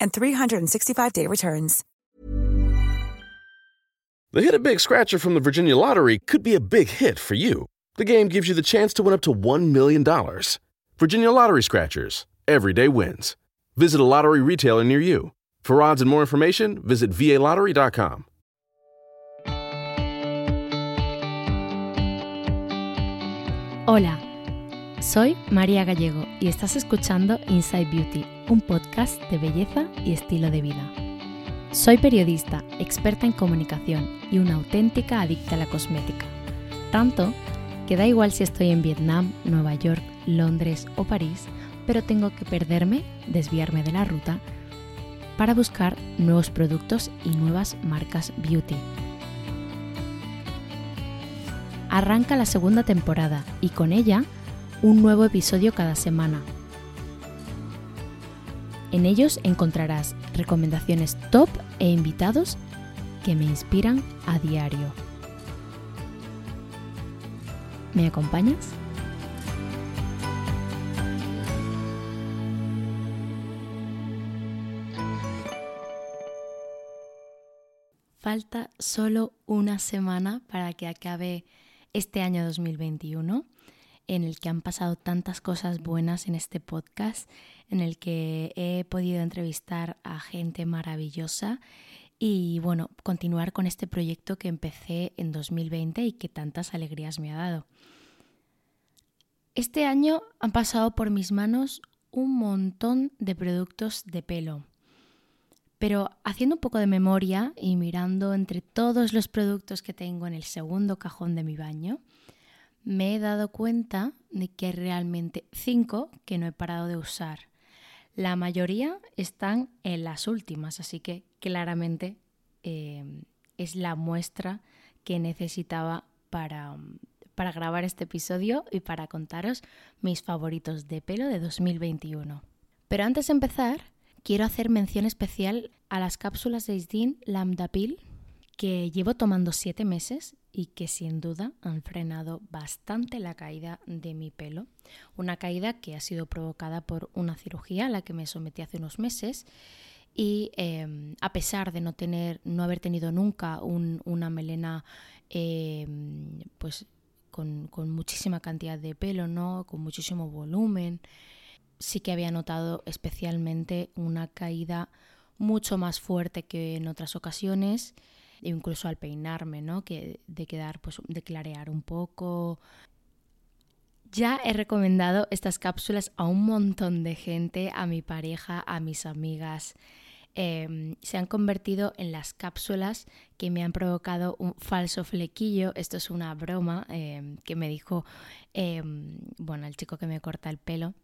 and 365-day returns. The Hit a Big Scratcher from the Virginia Lottery could be a big hit for you. The game gives you the chance to win up to $1 million. Virginia Lottery Scratchers. Everyday wins. Visit a lottery retailer near you. For odds and more information, visit VALottery.com. Hola, soy María Gallego y estás escuchando Inside Beauty, un podcast de belleza y estilo de vida. Soy periodista, experta en comunicación y una auténtica adicta a la cosmética. Tanto que da igual si estoy en Vietnam, Nueva York, Londres o París, pero tengo que perderme, desviarme de la ruta, para buscar nuevos productos y nuevas marcas beauty. Arranca la segunda temporada y con ella un nuevo episodio cada semana. En ellos encontrarás recomendaciones top e invitados que me inspiran a diario. ¿Me acompañas? Falta solo una semana para que acabe este año 2021 en el que han pasado tantas cosas buenas en este podcast, en el que he podido entrevistar a gente maravillosa y bueno, continuar con este proyecto que empecé en 2020 y que tantas alegrías me ha dado. Este año han pasado por mis manos un montón de productos de pelo. Pero haciendo un poco de memoria y mirando entre todos los productos que tengo en el segundo cajón de mi baño, me he dado cuenta de que hay realmente cinco que no he parado de usar. La mayoría están en las últimas, así que claramente eh, es la muestra que necesitaba para, para grabar este episodio y para contaros mis favoritos de pelo de 2021. Pero antes de empezar, quiero hacer mención especial a las cápsulas de Isdin Lambda Pill que llevo tomando siete meses y que sin duda han frenado bastante la caída de mi pelo. Una caída que ha sido provocada por una cirugía a la que me sometí hace unos meses y em, a pesar de no tener, no haber tenido nunca una melena em, pues con, con, muchísima cantidad de pelo, ¿no? con muchísimo volumen, sí que había notado especialmente una caída mucho más fuerte que en otras ocasiones, incluso al peinarme, ¿no? Que de quedar, pues, de clarear un poco. Ya he recomendado estas cápsulas a un montón de gente, a mi pareja, a mis amigas. Em, se han convertido en las cápsulas que me han provocado un falso flequillo. Esto es una broma em, que me dijo, em, bueno, el chico que me corta el pelo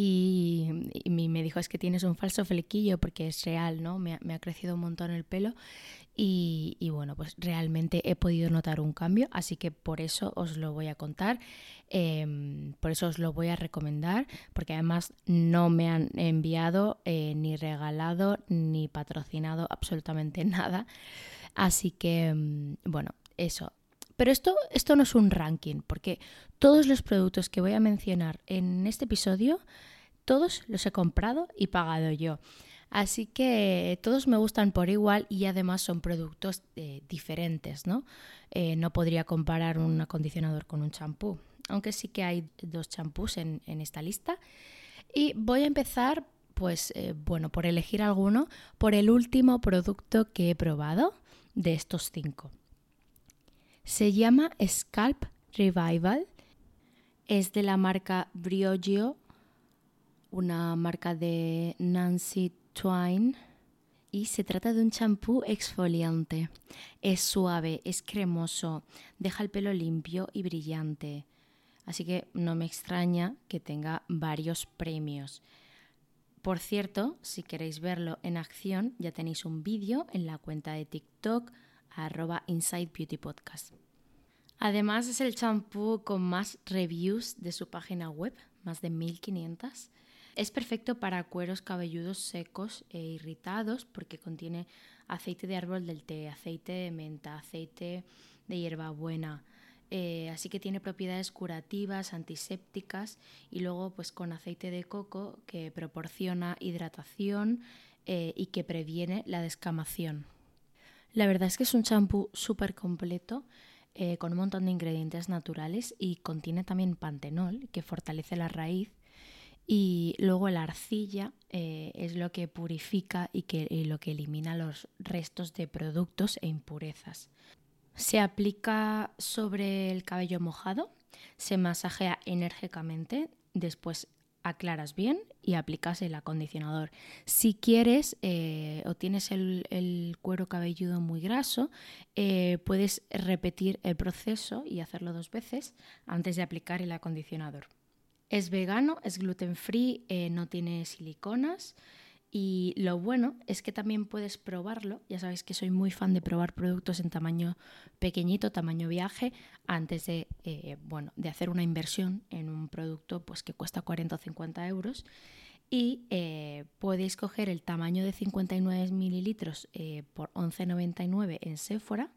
y, me dijo es que tienes un falso flequillo porque es real, ¿no? Me, ha crecido un montón el pelo y, bueno, pues realmente he podido notar un cambio, así que por eso os lo voy a contar, em, por eso os lo voy a recomendar, porque además no me han enviado eh, ni regalado ni patrocinado absolutamente nada, así que em, bueno, eso, pero esto, esto no es un ranking, porque todos los productos que voy a mencionar en este episodio, todos los he comprado y pagado yo. Así que todos me gustan por igual y además son productos eh, diferentes, ¿no? Eh, no podría comparar un acondicionador con un champú, aunque sí que hay dos champús en, esta lista. Y voy a empezar, pues, eh, bueno, por elegir alguno, por el último producto que he probado de estos cinco. Se llama Scalp Revival. Es de la marca Briogeo, una marca de Nancy Twine. Y se trata de un champú exfoliante. Es suave, es cremoso, deja el pelo limpio y brillante. Así que no me extraña que tenga varios premios. Por cierto, si queréis verlo en acción, ya tenéis un vídeo en la cuenta de TikTok arroba Inside Beauty Podcast. Además es el champú con más reviews de su página web, más de 1500. Es perfecto para cueros cabelludos secos e irritados porque contiene aceite de árbol del té, aceite de menta, aceite de hierbabuena. Eh, así que tiene propiedades curativas, antisépticas y luego pues con aceite de coco que proporciona hidratación eh, y que previene la descamación. La verdad es que es un champú súper completo, eh, con un montón de ingredientes naturales y contiene también pantenol, que fortalece la raíz. Y luego la arcilla eh, es lo que purifica y, que, y lo que elimina los restos de productos e impurezas. Se aplica sobre el cabello mojado, se masajea enérgicamente, después aclaras bien y aplicas el acondicionador. Si quieres eh, o tienes el, cuero cabelludo muy graso, eh, puedes repetir el proceso y hacerlo dos veces antes de aplicar el acondicionador. Es vegano, es gluten free, eh, no tiene siliconas. Y lo bueno es que también puedes probarlo. Ya sabéis que soy muy fan de probar productos en tamaño pequeñito, tamaño viaje, antes de, eh, bueno, de hacer una inversión en un producto pues, que cuesta 40 o 50 euros. Y eh, podéis coger el tamaño de 59 mililitros eh, por 11,99 en Sephora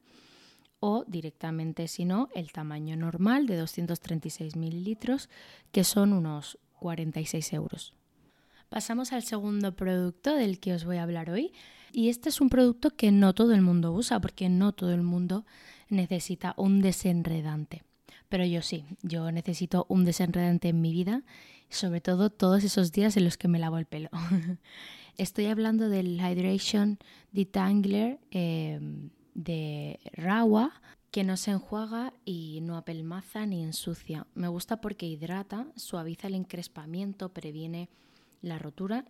o directamente, si no, el tamaño normal de 236 mililitros, que son unos 46 euros. Pasamos al segundo producto del que os voy a hablar hoy. Y este es un producto que no todo el mundo usa, porque no todo el mundo necesita un desenredante. Pero yo sí, yo necesito un desenredante en mi vida, sobre todo todos esos días en los que me lavo el pelo. Estoy hablando del Hydration Detangler em, de Rawa, que no se enjuaga y no apelmaza ni ensucia. Me gusta porque hidrata, suaviza el encrespamiento, previene la rotura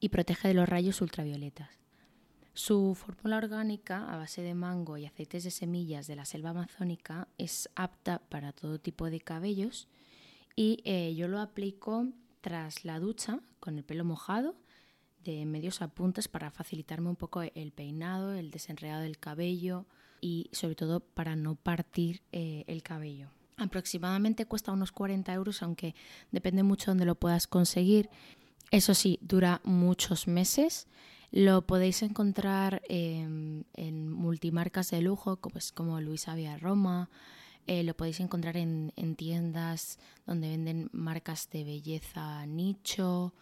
y protege de los rayos ultravioletas. Su fórmula orgánica a base de mango y aceites de semillas de la selva amazónica es apta para todo tipo de cabellos y eh, yo lo aplico tras la ducha con el pelo mojado de medios a puntas para facilitarme un poco el peinado, el desenredado del cabello y sobre todo para no partir eh, el cabello. Aproximadamente cuesta unos 40 euros, aunque depende mucho de dónde lo puedas conseguir. Eso sí, dura muchos meses. Lo podéis encontrar en multimarcas de lujo, pues, como Luisa Via Roma. Eh, lo podéis encontrar en, tiendas donde venden marcas de belleza nicho.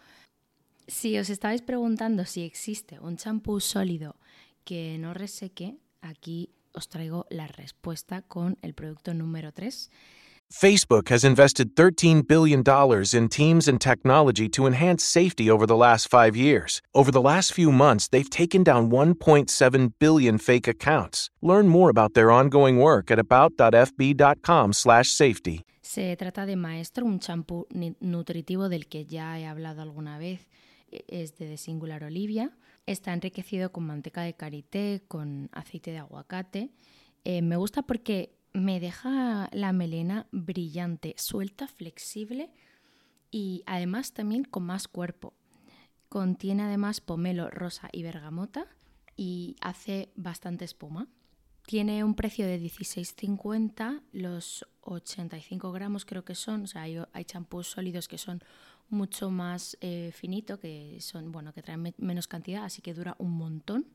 Si os estabais preguntando si existe un champú sólido que no reseque, aquí os traigo la respuesta con el producto número 3 Facebook has invested $13 billion in teams and technology to enhance safety over the last five years. Over the last few months, they've taken down 1.7 billion fake accounts. Learn more about their ongoing work at about.fb.com/safety. Se trata de Maestro, un champú nutritivo del que ya he hablado alguna vez. Es de Singular Olivia. Está enriquecido con manteca de karité, con aceite de aguacate. Eh, me gusta porque me deja la melena brillante, suelta, flexible y además también con más cuerpo. Contiene además pomelo, rosa y bergamota y hace bastante espuma. Tiene un precio de 16,50, los 85 gramos creo que son, o sea, hay, champús sólidos que son mucho más eh, finito, que son, bueno, que traen menos cantidad, así que dura un montón.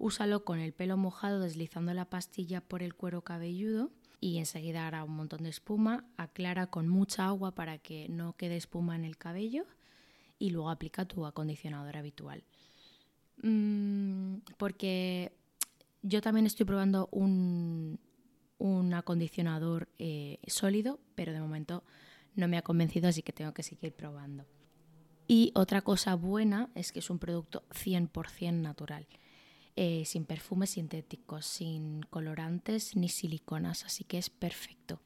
Úsalo con el pelo mojado deslizando la pastilla por el cuero cabelludo y enseguida hará un montón de espuma. Aclara con mucha agua para que no quede espuma en el cabello y luego aplica tu acondicionador habitual. Mm, porque yo también estoy probando un, acondicionador eh, sólido, pero de momento no me ha convencido, así que tengo que seguir probando. Y otra cosa buena es que es un producto 100% natural. Eh, sin perfumes sintéticos, sin colorantes ni siliconas, así que es perfecto.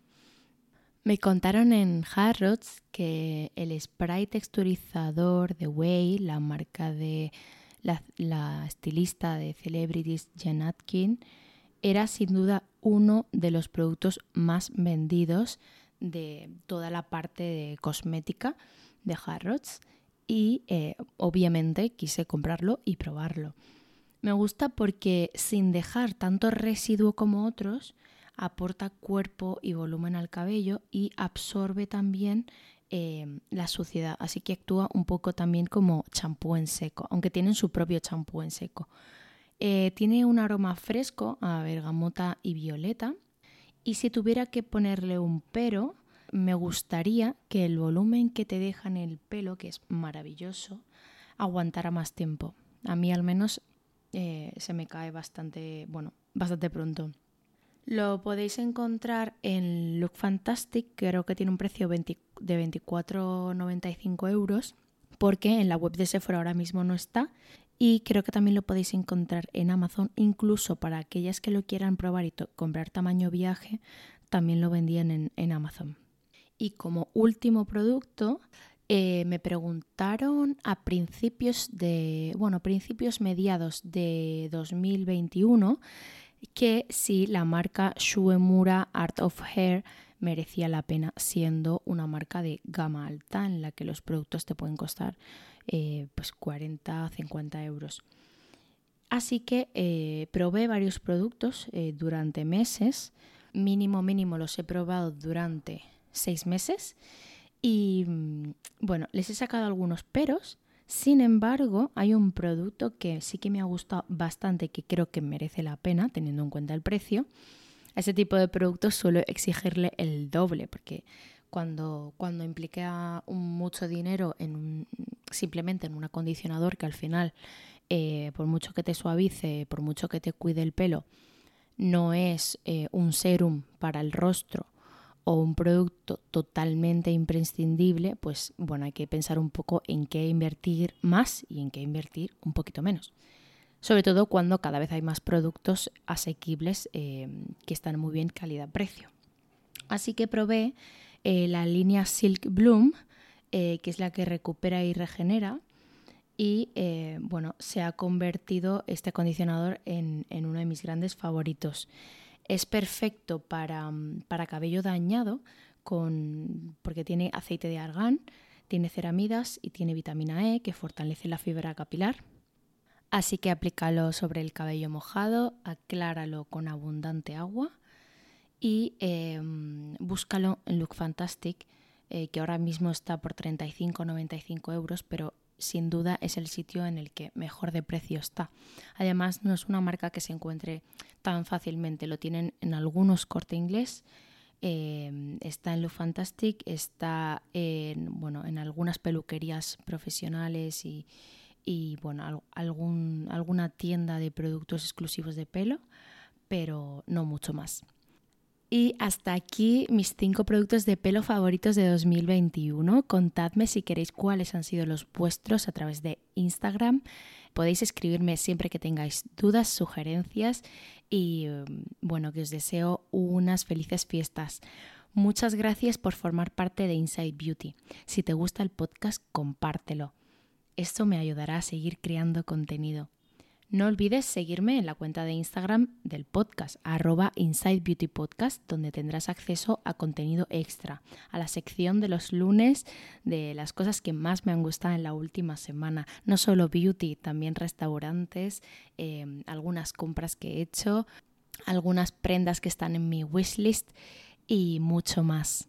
Me contaron en Harrods que el spray texturizador de Way, la marca de la, estilista de Celebrities Jen Atkin, era sin duda uno de los productos más vendidos de toda la parte de cosmética de Harrods y eh, obviamente quise comprarlo y probarlo. Me gusta porque sin dejar tanto residuo como otros, aporta cuerpo y volumen al cabello y absorbe también eh, la suciedad, así que actúa un poco también como champú en seco, aunque tienen su propio champú en seco. Eh, tiene un aroma fresco a bergamota y violeta y si tuviera que ponerle un pero, me gustaría que el volumen que te deja en el pelo, que es maravilloso, aguantara más tiempo. A mí al menos eh, se me cae bastante, bueno, bastante pronto. Lo podéis encontrar en Look Fantastic, creo que tiene un precio de 24,95 euros, porque en la web de Sephora ahora mismo no está. Y creo que también lo podéis encontrar en Amazon, incluso para aquellas que lo quieran probar y comprar tamaño viaje, también lo vendían en, en Amazon. Y como último producto, eh, me preguntaron a principios de, bueno, principios mediados de 2021 que si la marca Shuemura Art of Hair merecía la pena siendo una marca de gama alta en la que los productos te pueden costar eh, pues 40 50 euros. Así que eh, probé varios productos durante meses, mínimo mínimo los he probado durante seis meses y mm, bueno, les he sacado algunos peros. Sin embargo, hay un producto que sí que me ha gustado bastante, que creo que merece la pena, teniendo en cuenta el precio. Ese tipo de productos suelo exigirle el doble, porque cuando, cuando implica mucho dinero en simplemente en un acondicionador que al final, eh, por mucho que te suavice, por mucho que te cuide el pelo, no es eh, un serum para el rostro o un producto totalmente imprescindible, pues bueno, hay que pensar un poco en qué invertir más y en qué invertir un poquito menos. Sobre todo cuando cada vez hay más productos asequibles eh, que están muy bien calidad-precio. Así que probé eh, la línea Silk Bloom, eh, que es la que recupera y regenera. Y bueno, se ha convertido este acondicionador en uno de mis grandes favoritos. Es perfecto para, mm, para cabello dañado con, porque tiene aceite de argán, tiene ceramidas y tiene vitamina E que fortalece la fibra capilar. Así que aplícalo sobre el cabello mojado, acláralo con abundante agua y em, búscalo en Look Fantastic, eh, que ahora mismo está por 35-95 euros, pero sin duda es el sitio en el que mejor de precio está. Además, no es una marca que se encuentre tan fácilmente, lo tienen en algunos corte inglés. Eh, está en Lo Fantastic, está en, bueno, en algunas peluquerías profesionales y, y bueno, algún, alguna tienda de productos exclusivos de pelo, pero no mucho más. Y hasta aquí mis cinco productos de pelo favoritos de 2021. Contadme si queréis cuáles han sido los vuestros a través de Instagram. Podéis escribirme siempre que tengáis dudas, sugerencias y mm, bueno, que os deseo unas felices fiestas. Muchas gracias por formar parte de Inside Beauty. Si te gusta el podcast, compártelo. Esto me ayudará a seguir creando contenido. No olvides seguirme en la cuenta de Instagram del podcast, arroba Inside Beauty Podcast, donde tendrás acceso a contenido extra, a la sección de los lunes de las cosas que más me han gustado en la última semana. No solo beauty, también restaurantes, em, algunas compras que he hecho, algunas prendas que están en mi wishlist y mucho más.